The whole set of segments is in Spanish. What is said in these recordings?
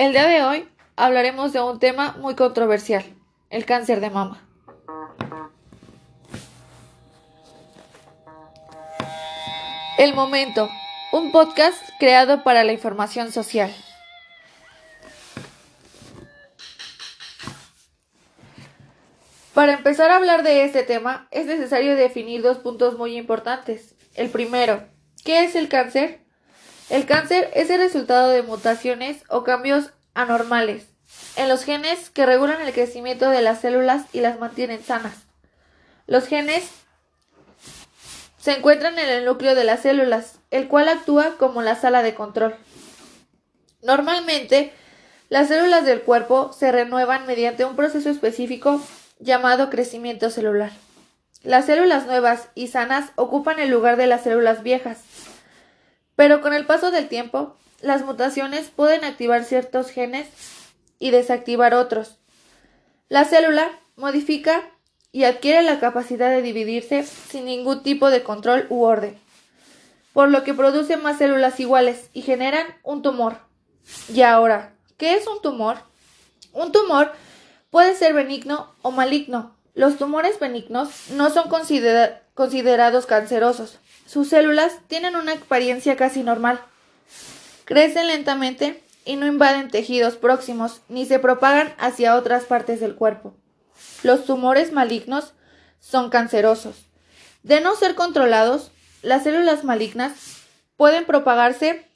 El día de hoy hablaremos de un tema muy controversial, el cáncer de mama. El Momento, un podcast creado para la información social. Para empezar a hablar de este tema es necesario definir dos puntos muy importantes. El primero, ¿qué es el cáncer? El cáncer es el resultado de mutaciones o cambios anormales en los genes que regulan el crecimiento de las células y las mantienen sanas. Los genes se encuentran en el núcleo de las células, el cual actúa como la sala de control. Normalmente, las células del cuerpo se renuevan mediante un proceso específico llamado crecimiento celular. Las células nuevas y sanas ocupan el lugar de las células viejas, pero con el paso del tiempo, las mutaciones pueden activar ciertos genes y desactivar otros. La célula modifica y adquiere la capacidad de dividirse sin ningún tipo de control u orden, por lo que produce más células iguales y generan un tumor. Y ahora, ¿qué es un tumor? Un tumor puede ser benigno o maligno. Los tumores benignos no son considerados cancerosos, sus células tienen una apariencia casi normal. Crecen lentamente y no invaden tejidos próximos ni se propagan hacia otras partes del cuerpo. Los tumores malignos son cancerosos. De no ser controlados, las células malignas pueden propagarse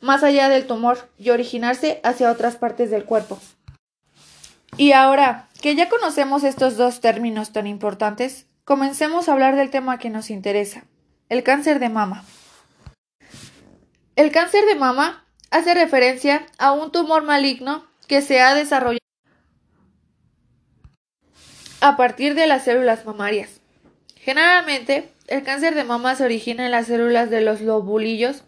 más allá del tumor y originarse hacia otras partes del cuerpo. Y ahora que ya conocemos estos dos términos tan importantes, comencemos a hablar del tema que nos interesa, el cáncer de mama. El cáncer de mama hace referencia a un tumor maligno que se ha desarrollado a partir de las células mamarias. Generalmente, el cáncer de mama se origina en las células de los lobulillos,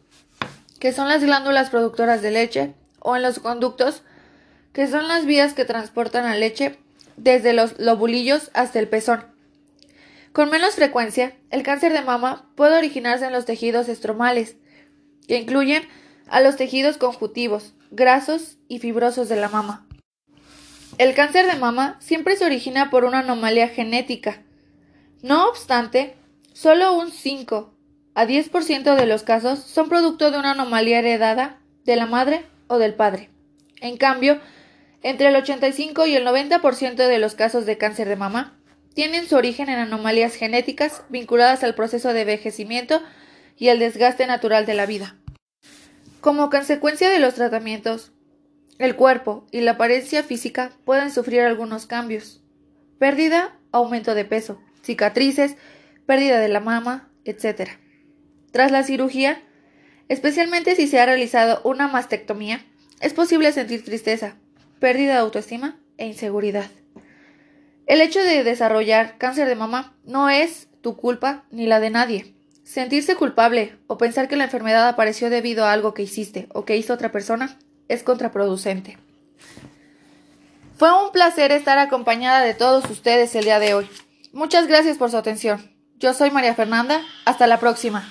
que son las glándulas productoras de leche, o en los conductos, que son las vías que transportan la leche desde los lobulillos hasta el pezón. Con menos frecuencia, el cáncer de mama puede originarse en los tejidos estromales, que incluyen a los tejidos conjuntivos, grasos y fibrosos de la mama. El cáncer de mama siempre se origina por una anomalía genética. No obstante, solo un 5 a 10% de los casos son producto de una anomalía heredada de la madre o del padre. En cambio, entre el 85 y el 90% de los casos de cáncer de mama tienen su origen en anomalías genéticas vinculadas al proceso de envejecimiento y el desgaste natural de la vida. Como consecuencia de los tratamientos, el cuerpo y la apariencia física pueden sufrir algunos cambios. Pérdida, aumento de peso, cicatrices, pérdida de la mama, etc. Tras la cirugía, especialmente si se ha realizado una mastectomía, es posible sentir tristeza, pérdida de autoestima e inseguridad. El hecho de desarrollar cáncer de mama no es tu culpa ni la de nadie. Sentirse culpable o pensar que la enfermedad apareció debido a algo que hiciste o que hizo otra persona es contraproducente. Fue un placer estar acompañada de todos ustedes el día de hoy. Muchas gracias por su atención. Yo soy María Fernanda. Hasta la próxima.